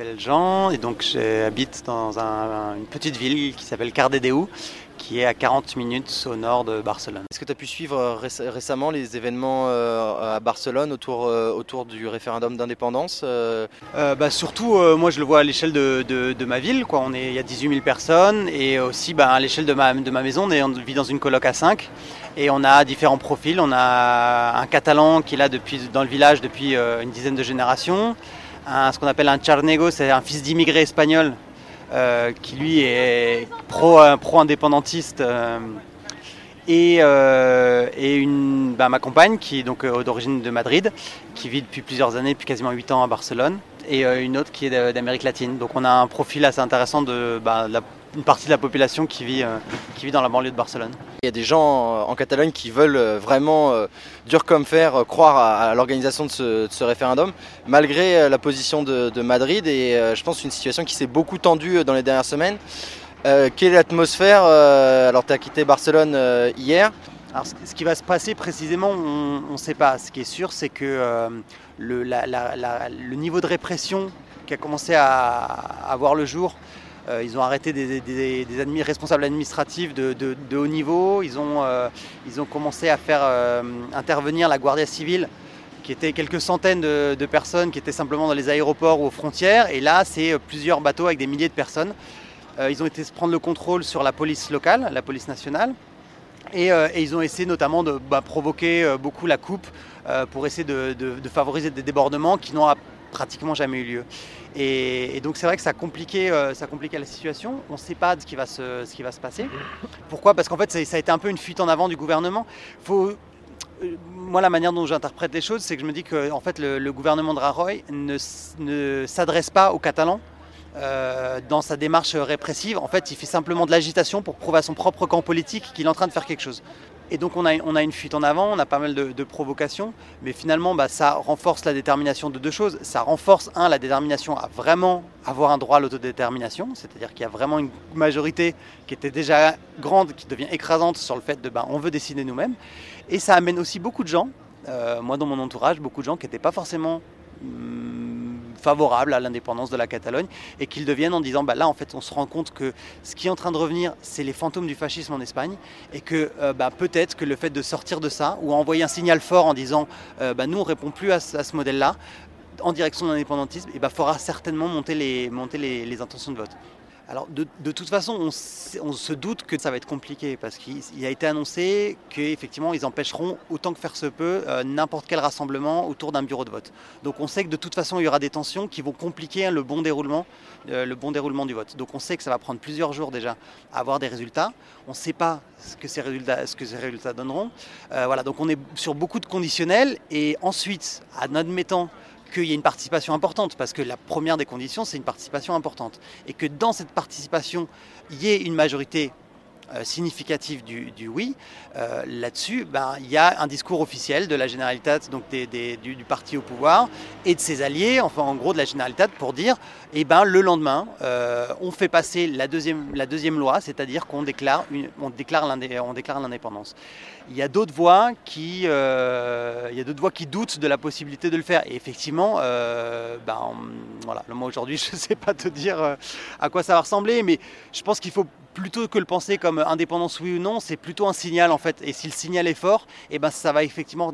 m'appelle Jean et donc j'habite dans un- une petite ville qui s'appelle Cardedeu, qui est à 40 minutes au nord de Barcelone. Est-ce que tu as pu suivre euh, réc- récemment les événements euh, à Barcelone autour, euh, autour du référendum d'indépendance euh, bah, surtout, moi je le vois à l'échelle de, de- de ma ville. Quoi. On est, il y a 18 000 personnes et aussi bah, à l'échelle de ma, de ma maison, on, est- on vit dans une coloc à 5 et on a différents profils. On a un Catalan qui est là depuis, dans le village depuis une dizaine de générations, ce qu'on appelle un charnego, c'est un fils d'immigré espagnol euh, qui lui est euh, pro-indépendantiste. euh, et, une, bah, ma compagne qui est donc d'origine de Madrid, qui vit depuis plusieurs années, depuis quasiment 8 ans à Barcelone, et une autre qui est d'Amérique latine. Donc on a un profil assez intéressant de, bah, partie de la population qui vit dans la banlieue de Barcelone. Il y a des gens euh, en Catalogne qui veulent euh, vraiment, euh, dur comme fer, croire à, l'organisation de ce, référendum, malgré la position de, Madrid et je pense une situation qui s'est beaucoup tendue dans les dernières semaines. Quelle est l'atmosphère Alors tu as quitté Barcelone hier? Alors, ce qui va se passer précisément, on ne sait pas. Ce qui est sûr, c'est que le niveau de répression qui a commencé à, à voir le jour, euh, ils ont arrêté des, responsables administratifs de, haut niveau. Ils ont, euh, commencé à faire euh, intervenir la Guardia Civile, qui était quelques centaines de, personnes qui étaient simplement dans les aéroports ou aux frontières. Et là, c'est plusieurs bateaux avec des milliers de personnes. Ils ont été prendre le contrôle sur la police locale, la police nationale. Et, ils ont essayé notamment de bah, provoquer beaucoup la coupe pour essayer de favoriser des débordements qui n'ont pratiquement jamais eu lieu. Et, donc c'est vrai que ça a compliqué, euh, ça a compliqué la situation. On ne sait pas de ce qui va se, ce qui va se passer. Pourquoi? Parce qu'en fait ça, a été un peu une fuite en avant du gouvernement. Euh, moi, la manière dont j'interprète les choses, c'est que je me dis que en fait, le, gouvernement de Rajoy ne, ne s'adresse pas aux Catalans euh, dans sa démarche répressive. En fait, il fait simplement de l'agitation pour prouver à son propre camp politique qu'il est en train de faire quelque chose. Et donc on a, on a une fuite en avant, on a pas mal de, provocations, mais finalement bah, ça renforce la détermination de deux choses. Ça renforce, un, la détermination à vraiment avoir un droit à l'autodétermination, c'est-à-dire qu'il y a vraiment une majorité qui était déjà grande, qui devient écrasante sur le fait de bah, on veut décider nous-mêmes. Et ça amène aussi beaucoup de gens, euh, moi dans mon entourage, beaucoup de gens qui n'étaient pas forcément favorables à l'indépendance de la Catalogne et qu'ils deviennent en disant bah là en fait on se rend compte que ce qui est en train de revenir c'est les fantômes du fascisme en Espagne et que euh, bah, peut-être que le fait de sortir de ça ou envoyer un signal fort en disant euh, bah, nous on répond plus à, ce- modèle là en direction de l'indépendantisme et bah, fera certainement monter les intentions de vote. Alors de, toute façon, on, se doute que ça va être compliqué parce qu'il il a été annoncé qu'effectivement ils empêcheront autant que faire se peut euh, n'importe quel rassemblement autour d'un bureau de vote. Donc on sait que de toute façon il y aura des tensions qui vont compliquer le bon déroulement, euh, le bon déroulement du vote. Donc on sait que ça va prendre plusieurs jours déjà à avoir des résultats. On ne sait pas ce que ces résultats, ce que ces résultats donneront. Euh, voilà, donc on est sur beaucoup de conditionnels et ensuite, en admettant qu'il y ait une participation importante, parce que la première des conditions, c'est une participation importante. Et que dans cette participation, il y ait une majorité significative du, oui, euh, là-dessus, ben, il y a un discours officiel de la Generalitat, donc du, parti au pouvoir, et de ses alliés, enfin en gros de la Generalitat, pour dire, eh ben, le lendemain, euh, on fait passer la deuxième, la deuxième loi, c'est-à-dire qu'on déclare, l'indépendance. Il y a d'autres voix qui, euh, il y a voix qui doutent de la possibilité de le faire. Et effectivement, euh, ben, voilà, moi aujourd'hui, je ne sais pas te dire euh, à quoi ça va ressembler, mais je pense qu'il faut plutôt que le penser comme indépendance oui ou non, c'est plutôt un signal en fait. Et si le signal est fort, eh ben ça va effectivement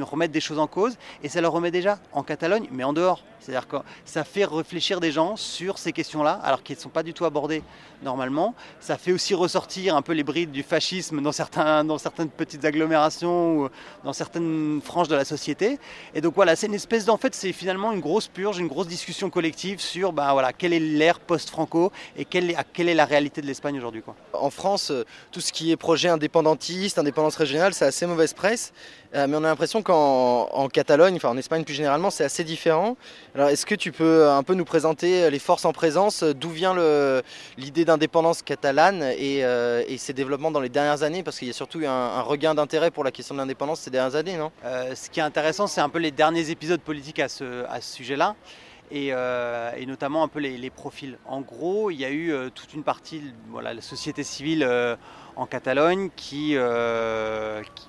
remettre des choses en cause. Et ça le remet déjà en Catalogne, mais en dehors. C'est-à-dire que ça fait réfléchir des gens sur ces questions-là, alors qu'elles ne sont pas du tout abordées normalement. Ça fait aussi ressortir un peu les brides du fascisme dans, certains, dans certaines petites agglomérations ou dans certaines franges de la société. Et donc voilà, c'est une espèce d'en fait, c'est finalement une grosse purge, une grosse discussion collective sur ben, voilà, quelle est l'ère post-franco et quelle est, la réalité de l'Espagne aujourd'hui. En France, euh, tout ce qui est projet indépendantiste, indépendance régionale, c'est assez mauvaise presse. Euh, mais on a l'impression qu'en en Catalogne, enfin en Espagne plus généralement, c'est assez différent. Alors, est-ce que tu peux un peu nous présenter les forces en présence D'où vient l'idée d'indépendance catalane et, euh, ses développements dans les dernières années? Parce qu'il y a surtout un, un regain d'intérêt pour la question de l'indépendance ces dernières années, non? Euh, Ce qui est intéressant, c'est un peu les derniers épisodes politiques à ce, sujet-là. Et, euh, notamment un peu les, profils. En gros, il y a eu euh, toute une partie, voilà, la société civile euh, en Catalogne euh, qui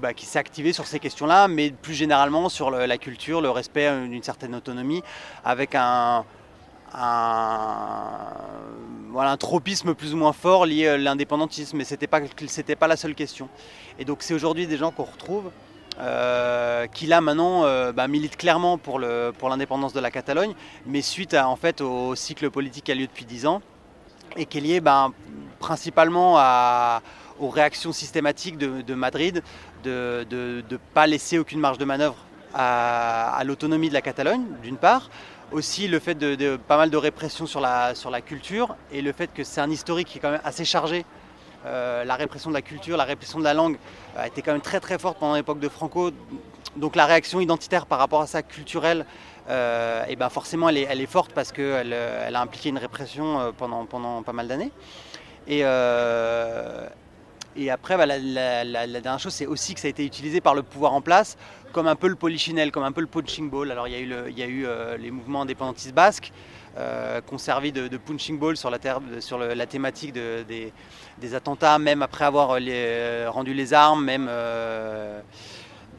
bah, qui s'est activé sur ces questions-là, mais plus généralement sur la culture, le respect d'une certaine autonomie, avec un, tropisme plus ou moins fort lié à l'indépendantisme, mais ce n'était pas, pas la seule question. Et donc c'est aujourd'hui des gens qu'on retrouve. Euh, qui là maintenant euh, bah, militent clairement pour l'indépendance de la Catalogne, mais suite à, en fait, au cycle politique qui a lieu depuis 10 ans et qui est lié bah, principalement à, aux réactions systématiques de, Madrid de ne pas laisser aucune marge de manœuvre à, l'autonomie de la Catalogne, d'une part. Aussi le fait de, pas mal de répression sur la, sur la culture et le fait que c'est un historique qui est quand même assez chargé. Euh, la répression de la culture, la répression de la langue a été quand même très très forte pendant l'époque de Franco. Donc la réaction identitaire par rapport à ça culturelle, euh, et ben forcément elle est, elle est forte parce qu'elle elle a impliqué une répression pendant, pendant pas mal d'années. Et, euh, et après, bah, la, dernière chose, c'est aussi que ça a été utilisé par le pouvoir en place comme un peu le polichinelle, comme un peu le punching ball. Alors il y a eu, euh, les mouvements indépendantistes basques euh, qui ont servi de, punching ball sur la, thématique de, des, attentats, même après avoir les, rendu les armes, même euh,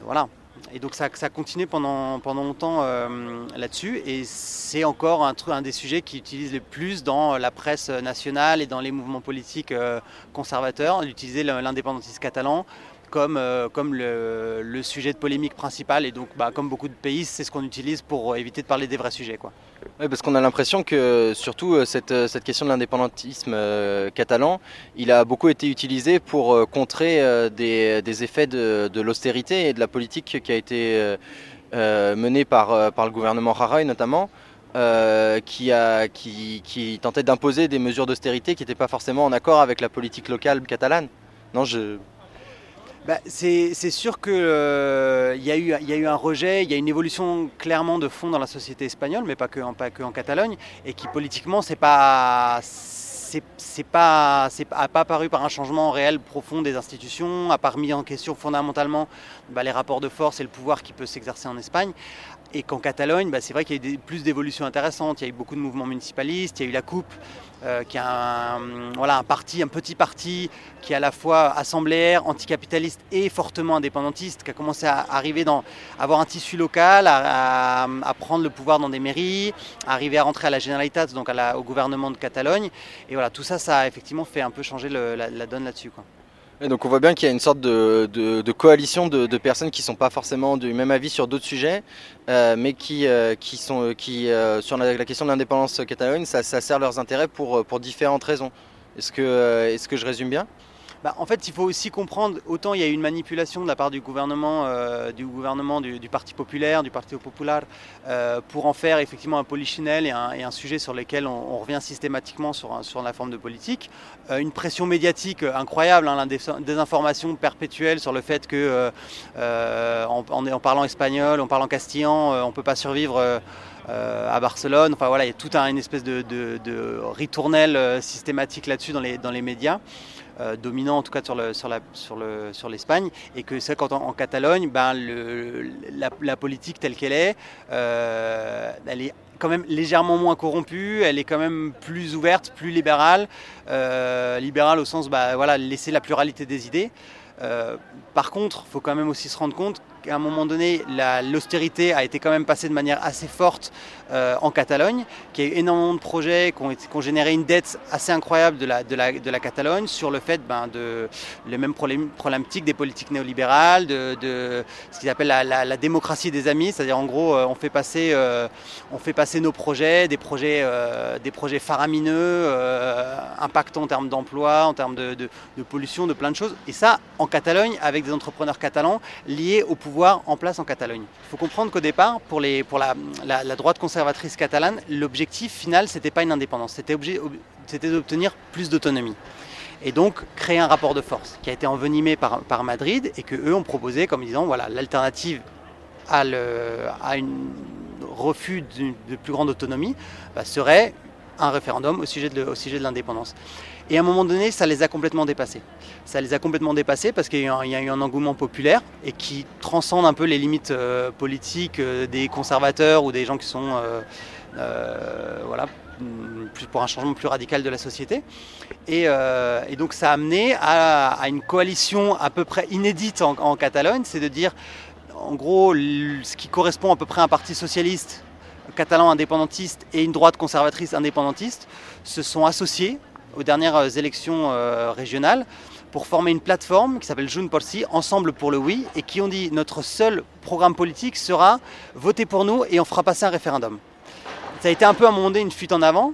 voilà. Et donc ça, ça a continué pendant, longtemps euh, là-dessus. Et c'est encore un, un, des sujets qui utilise le plus dans la presse nationale et dans les mouvements politiques euh, conservateurs, d'utiliser l'indépendantisme catalan comme, euh, comme le, sujet de polémique principal. Et donc, bah, comme beaucoup de pays, c'est ce qu'on utilise pour éviter de parler des vrais sujets. Quoi. Oui, parce qu'on a l'impression que surtout cette, cette question de l'indépendantisme euh, catalan, il a beaucoup été utilisé pour euh, contrer euh, des, des, effets de, de l'austérité et de la politique qui a été euh, menée par, par le gouvernement Rajoy notamment. Euh, qui, a, qui, qui tentait d'imposer des mesures d'austérité qui n'étaient pas forcément en accord avec la politique locale catalane. Non, je, bah, c'est sûr qu'il euh, y, a eu un rejet, il y a une évolution clairement de fond dans la société espagnole, mais pas que, en Catalogne, et qui politiquement, c'est pas pas par un changement réel profond des institutions, a pas remis en question fondamentalement bah, les rapports de force et le pouvoir qui peut s'exercer en Espagne. Et qu'en Catalogne, bah, c'est vrai qu'il y a eu plus d'évolutions intéressantes. Il y a eu beaucoup de mouvements municipalistes, il y a eu la Coupe, euh, qui est un, voilà, un petit parti qui est à la fois assembléaire, anticapitaliste et fortement indépendantiste, qui a commencé à arriver dans, avoir un tissu local, à, prendre le pouvoir dans des mairies, à arriver à rentrer à la Generalitat, donc au gouvernement de Catalogne. Et voilà, tout ça, ça a effectivement fait un peu changer la, la, donne là-dessus. Et donc on voit bien qu'il y a une sorte de, coalition de, personnes qui ne sont pas forcément du même avis sur d'autres sujets, euh, mais qui, euh, sont euh, sur la, question de l'indépendance catalogne, ça, sert leurs intérêts pour, différentes raisons. Est-ce que, est -ce que je résume bien? Bah, en fait, il faut aussi comprendre, autant il y a eu une manipulation de la part du gouvernement, euh, du, gouvernement du, Parti populaire, du Parti populaire, euh, pour en faire effectivement un polichinelle et un, et un sujet sur lequel on, revient systématiquement sur, la forme de politique. Euh, une pression médiatique incroyable, hein, des, informations perpétuelles sur le fait que, parlant espagnol, en parlant castillan, on ne peut pas survivre. Euh, à Barcelone. Enfin voilà, il y a toute un, une espèce de, ritournelle euh, systématique là-dessus dans les, dans les médias. Euh, dominant en tout cas sur l'Espagne le, sur le, sur le, sur et que c'est quand en, Catalogne, ben, la, la, politique telle qu'elle est, elle est quand même légèrement moins corrompue, elle est quand même plus ouverte, plus libérale, libérale au sens bah, voilà, laisser la pluralité des idées. Par contre, faut quand même aussi se rendre compte qu'à un moment donné, l'austérité a été quand même passée de manière assez forte euh, en Catalogne, qu'il y a eu énormément de projets qui ont, généré une dette assez incroyable de la, Catalogne sur le fait ben, de les mêmes problématiques des politiques néolibérales, de, ce qu'ils appellent la, démocratie des amis, c'est-à-dire en gros, euh, on fait passer, euh, on fait passer nos projets, des projets, faramineux, impactants en termes d'emploi, en termes de pollution, de plein de choses, et ça en Catalogne avec des entrepreneurs catalans liés au pouvoir pouvoir en place en Catalogne. Il faut comprendre qu'au départ, pour, la, droite conservatrice catalane, l'objectif final, c'était pas une indépendance, c'était d'obtenir plus d'autonomie. Et donc créer un rapport de force qui a été envenimé par, par Madrid et que eux ont proposé comme disant voilà l'alternative à, le, à une refus de plus grande autonomie, bah, serait un référendum au sujet de, l'indépendance. Et à un moment donné, ça les a complètement dépassés. Ça les a complètement dépassés parce qu'il y, a eu un engouement populaire et qui transcende un peu les limites euh, politiques euh, des conservateurs ou des gens qui sont euh, voilà, pour un changement plus radical de la société. Et, donc ça a amené à, une coalition à peu près inédite en, en Catalogne, c'est de dire, en gros, ce qui correspond à peu près à un parti socialiste catalan indépendantiste et une droite conservatrice indépendantiste se sont associés aux dernières euh, élections euh, régionales pour former une plateforme qui s'appelle June Porsi, Ensemble pour le oui, et qui ont dit notre seul programme politique sera voter pour nous et on fera passer un référendum. Ça a été un peu à un moment donné une fuite en avant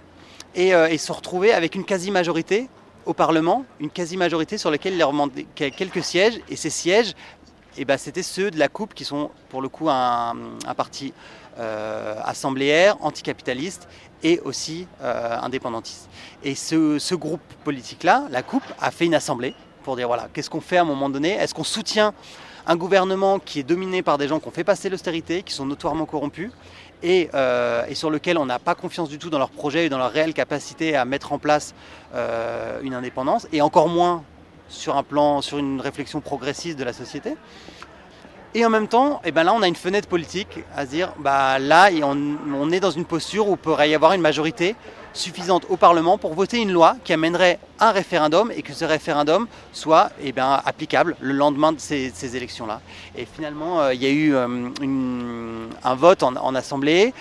et, euh, se retrouver avec une quasi-majorité au Parlement, une quasi-majorité sur laquelle il leur manquait quelques sièges, et ces sièges, eh ben, c'était ceux de la Coupe qui sont pour le coup un, un parti euh, assembléaire, anticapitaliste et aussi euh, indépendantiste. Et ce, groupe politique-là, la Coupe, a fait une assemblée pour dire voilà, qu'est-ce qu'on fait à un moment donné? Est-ce qu'on soutient un gouvernement qui est dominé par des gens qui ont fait passer l'austérité, qui sont notoirement corrompus et, euh, sur lequel on n'a pas confiance du tout dans leur projet et dans leur réelle capacité à mettre en place une indépendance, et encore moins sur un plan, sur une réflexion progressiste de la société. Et en même temps, eh ben là, on a une fenêtre politique à se dire, bah là, on, est dans une posture où il pourrait y avoir une majorité suffisante au Parlement pour voter une loi qui amènerait un référendum et que ce référendum soit eh bien, applicable le lendemain de ces, élections-là. Et finalement, euh, il y a eu euh, un vote en, Assemblée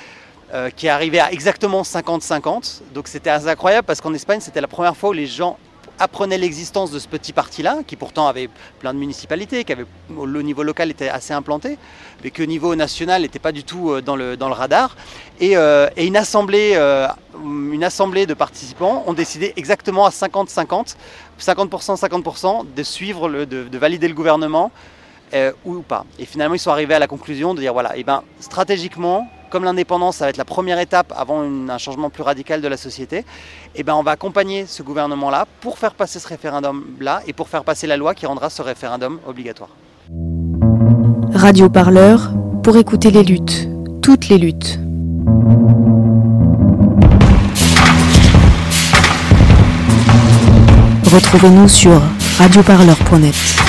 euh, qui est arrivé à exactement 50-50. Donc c'était assez incroyable parce qu'en Espagne, c'était la première fois où les gens apprenait l'existence de ce petit parti-là, qui pourtant avait plein de municipalités, qui avait, le niveau local était assez implanté, mais que au niveau national n'était pas du tout euh, dans le, dans le radar. Et, euh, une, assemblée, euh, une assemblée de participants ont décidé exactement à 50-50, 50%, 50%, de suivre, de, valider le gouvernement ou pas. Et finalement, ils sont arrivés à la conclusion de dire voilà, et eh ben, stratégiquement, comme l'indépendance, ça va être la première étape avant un changement plus radical de la société, eh ben on va accompagner ce gouvernement-là pour faire passer ce référendum-là et pour faire passer la loi qui rendra ce référendum obligatoire. Radio Parleur, pour écouter les luttes, toutes les luttes. Retrouvez-nous sur radioparleur.net.